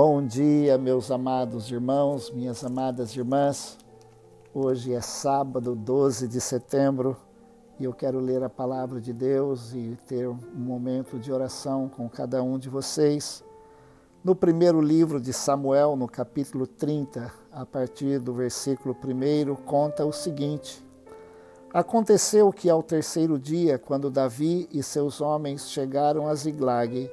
Bom dia, meus amados irmãos, minhas amadas irmãs. Hoje é sábado, 12 de setembro, e eu quero ler a palavra de Deus e ter um momento de oração com cada um de vocês. No primeiro livro de Samuel, no capítulo 30, a partir do versículo 1, conta o seguinte: Aconteceu que ao terceiro dia, quando Davi e seus homens chegaram a Ziglag,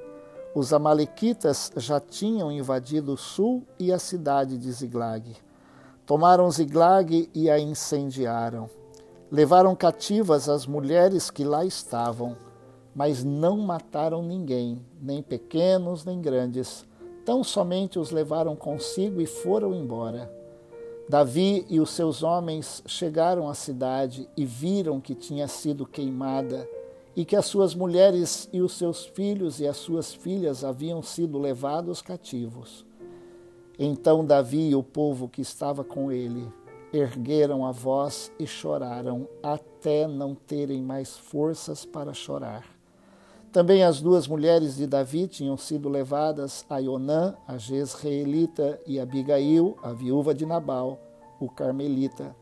os Amalequitas já tinham invadido o sul e a cidade de Ziglag. Tomaram Ziglag e a incendiaram. Levaram cativas as mulheres que lá estavam, mas não mataram ninguém, nem pequenos nem grandes. Tão somente os levaram consigo e foram embora. Davi e os seus homens chegaram à cidade e viram que tinha sido queimada e que as suas mulheres e os seus filhos e as suas filhas haviam sido levados cativos. Então Davi e o povo que estava com ele ergueram a voz e choraram até não terem mais forças para chorar. Também as duas mulheres de Davi tinham sido levadas a Ionã, a Jezreelita, e Abigail, a viúva de Nabal, o carmelita.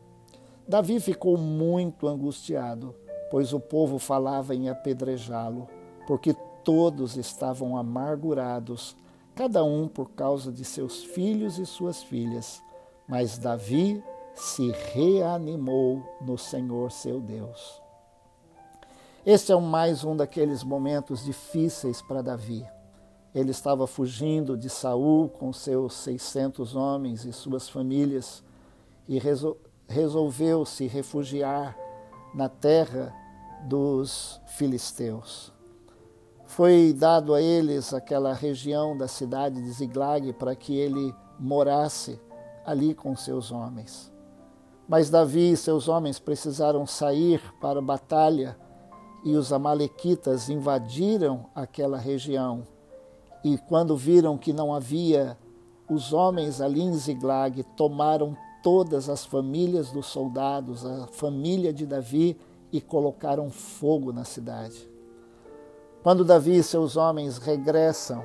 Davi ficou muito angustiado pois o povo falava em apedrejá-lo, porque todos estavam amargurados, cada um por causa de seus filhos e suas filhas. Mas Davi se reanimou no Senhor seu Deus. Este é mais um daqueles momentos difíceis para Davi. Ele estava fugindo de Saul com seus 600 homens e suas famílias e resolveu se refugiar na terra dos filisteus. Foi dado a eles aquela região da cidade de Ziglag para que ele morasse ali com seus homens. Mas Davi e seus homens precisaram sair para a batalha e os amalequitas invadiram aquela região. E quando viram que não havia os homens ali em Ziglag, tomaram todas as famílias dos soldados, a família de Davi e colocaram fogo na cidade. Quando Davi e seus homens regressam,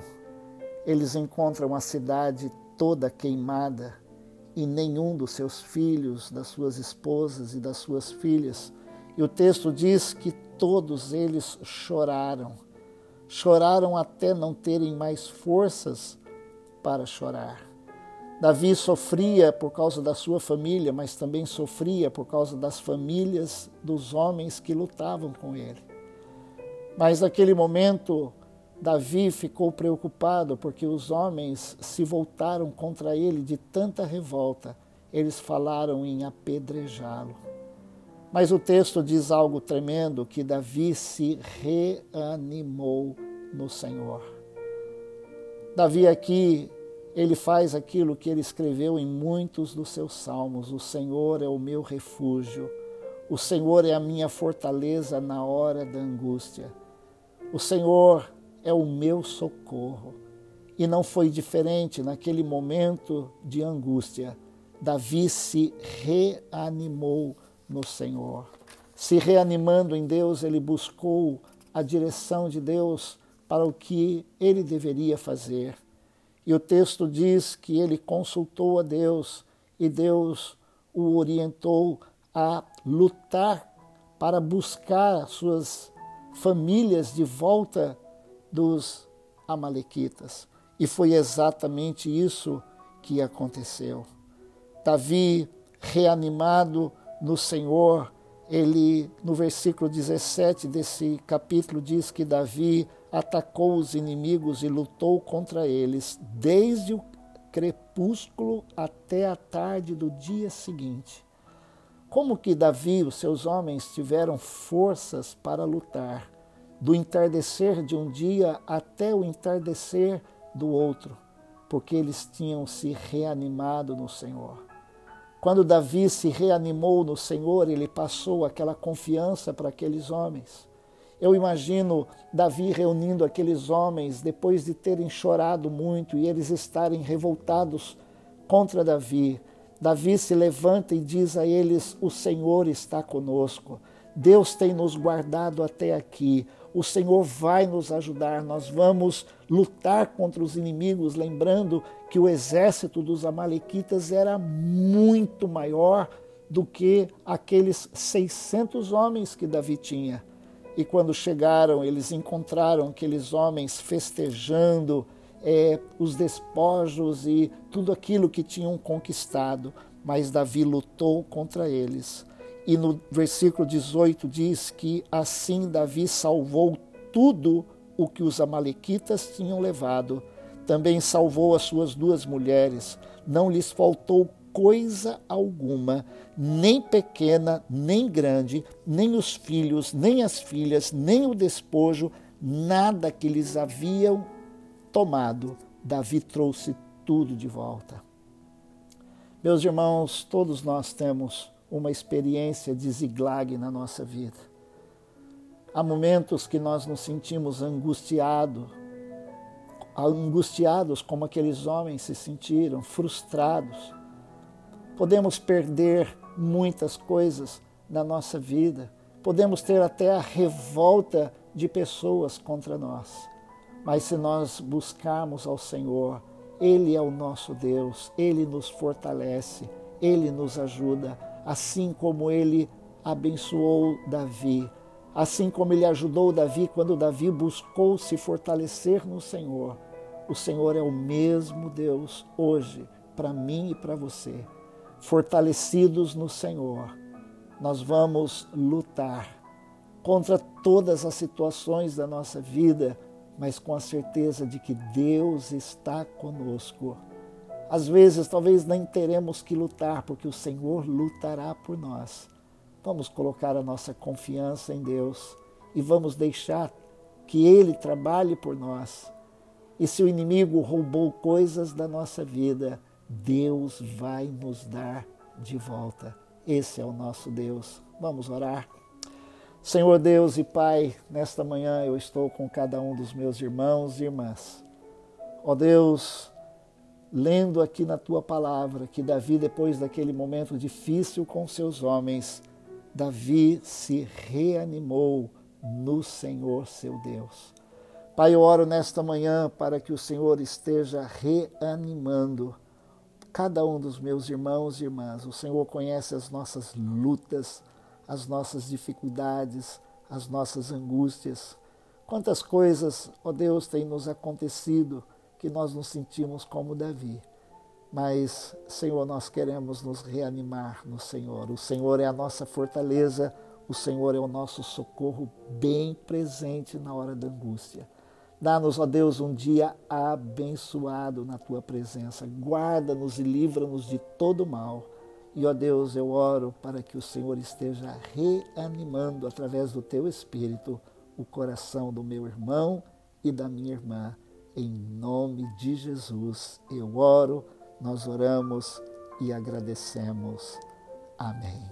eles encontram a cidade toda queimada e nenhum dos seus filhos, das suas esposas e das suas filhas. E o texto diz que todos eles choraram. Choraram até não terem mais forças para chorar. Davi sofria por causa da sua família, mas também sofria por causa das famílias dos homens que lutavam com ele. Mas naquele momento, Davi ficou preocupado porque os homens se voltaram contra ele de tanta revolta. Eles falaram em apedrejá-lo. Mas o texto diz algo tremendo: que Davi se reanimou no Senhor. Davi aqui ele faz aquilo que ele escreveu em muitos dos seus salmos: O Senhor é o meu refúgio, o Senhor é a minha fortaleza na hora da angústia, o Senhor é o meu socorro. E não foi diferente naquele momento de angústia. Davi se reanimou no Senhor. Se reanimando em Deus, ele buscou a direção de Deus para o que ele deveria fazer. E o texto diz que ele consultou a Deus e Deus o orientou a lutar para buscar suas famílias de volta dos Amalequitas. E foi exatamente isso que aconteceu. Davi, reanimado no Senhor, ele, no versículo 17 desse capítulo, diz que Davi atacou os inimigos e lutou contra eles desde o crepúsculo até a tarde do dia seguinte. Como que Davi e os seus homens tiveram forças para lutar, do entardecer de um dia até o entardecer do outro, porque eles tinham se reanimado no Senhor. Quando Davi se reanimou no Senhor, ele passou aquela confiança para aqueles homens. Eu imagino Davi reunindo aqueles homens depois de terem chorado muito e eles estarem revoltados contra Davi. Davi se levanta e diz a eles: O Senhor está conosco. Deus tem nos guardado até aqui. O Senhor vai nos ajudar. Nós vamos lutar contra os inimigos, lembrando que o exército dos Amalequitas era muito maior do que aqueles 600 homens que Davi tinha. E quando chegaram, eles encontraram aqueles homens festejando é, os despojos e tudo aquilo que tinham conquistado. Mas Davi lutou contra eles. E no versículo 18 diz que assim Davi salvou tudo o que os Amalequitas tinham levado. Também salvou as suas duas mulheres. Não lhes faltou coisa alguma, nem pequena, nem grande, nem os filhos, nem as filhas, nem o despojo, nada que lhes haviam tomado. Davi trouxe tudo de volta. Meus irmãos, todos nós temos uma experiência de Ziglag na nossa vida. Há momentos que nós nos sentimos angustiados, angustiados como aqueles homens se sentiram, frustrados. Podemos perder muitas coisas na nossa vida, podemos ter até a revolta de pessoas contra nós. Mas se nós buscarmos ao Senhor, Ele é o nosso Deus, Ele nos fortalece, Ele nos ajuda assim como ele abençoou Davi, assim como ele ajudou Davi quando Davi buscou se fortalecer no Senhor. O Senhor é o mesmo Deus hoje, para mim e para você. Fortalecidos no Senhor, nós vamos lutar contra todas as situações da nossa vida, mas com a certeza de que Deus está conosco às vezes, talvez nem teremos que lutar, porque o Senhor lutará por nós. Vamos colocar a nossa confiança em Deus e vamos deixar que Ele trabalhe por nós. E se o inimigo roubou coisas da nossa vida, Deus vai nos dar de volta. Esse é o nosso Deus. Vamos orar. Senhor Deus e Pai, nesta manhã eu estou com cada um dos meus irmãos e irmãs. Ó Deus, lendo aqui na tua palavra que Davi, depois daquele momento difícil com seus homens, Davi se reanimou no Senhor seu Deus. Pai, eu oro nesta manhã para que o Senhor esteja reanimando cada um dos meus irmãos e irmãs. O Senhor conhece as nossas lutas, as nossas dificuldades, as nossas angústias. Quantas coisas, ó Deus, tem nos acontecido que nós nos sentimos como Davi. Mas, Senhor, nós queremos nos reanimar no Senhor. O Senhor é a nossa fortaleza, o Senhor é o nosso socorro bem presente na hora da angústia. Dá-nos, ó Deus, um dia abençoado na tua presença. Guarda-nos e livra-nos de todo mal. E, ó Deus, eu oro para que o Senhor esteja reanimando através do teu Espírito o coração do meu irmão e da minha irmã em nome de Jesus, eu oro, nós oramos e agradecemos. Amém.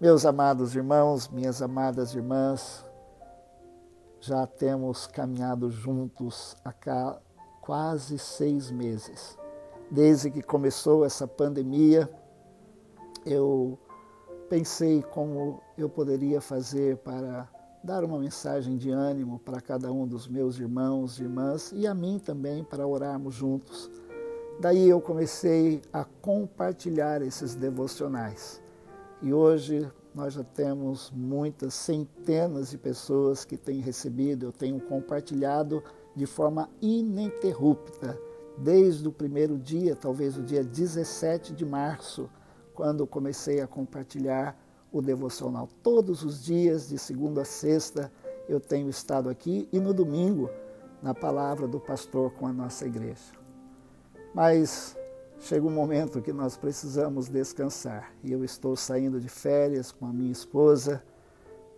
Meus amados irmãos, minhas amadas irmãs, já temos caminhado juntos há quase seis meses. Desde que começou essa pandemia, eu pensei como eu poderia fazer para dar uma mensagem de ânimo para cada um dos meus irmãos e irmãs e a mim também para orarmos juntos. Daí eu comecei a compartilhar esses devocionais. E hoje nós já temos muitas centenas de pessoas que têm recebido, eu tenho compartilhado de forma ininterrupta, desde o primeiro dia, talvez o dia 17 de março, quando comecei a compartilhar o devocional. Todos os dias, de segunda a sexta, eu tenho estado aqui e no domingo, na palavra do pastor com a nossa igreja. Mas chega um momento que nós precisamos descansar e eu estou saindo de férias com a minha esposa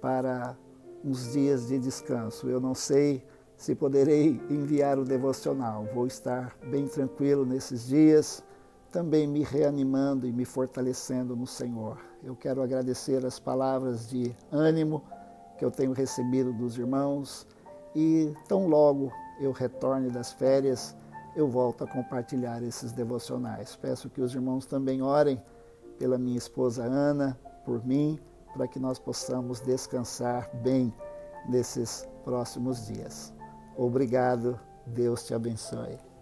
para uns dias de descanso. Eu não sei se poderei enviar o devocional, vou estar bem tranquilo nesses dias também me reanimando e me fortalecendo no Senhor. Eu quero agradecer as palavras de ânimo que eu tenho recebido dos irmãos e tão logo eu retorne das férias, eu volto a compartilhar esses devocionais. Peço que os irmãos também orem pela minha esposa Ana, por mim, para que nós possamos descansar bem nesses próximos dias. Obrigado, Deus te abençoe.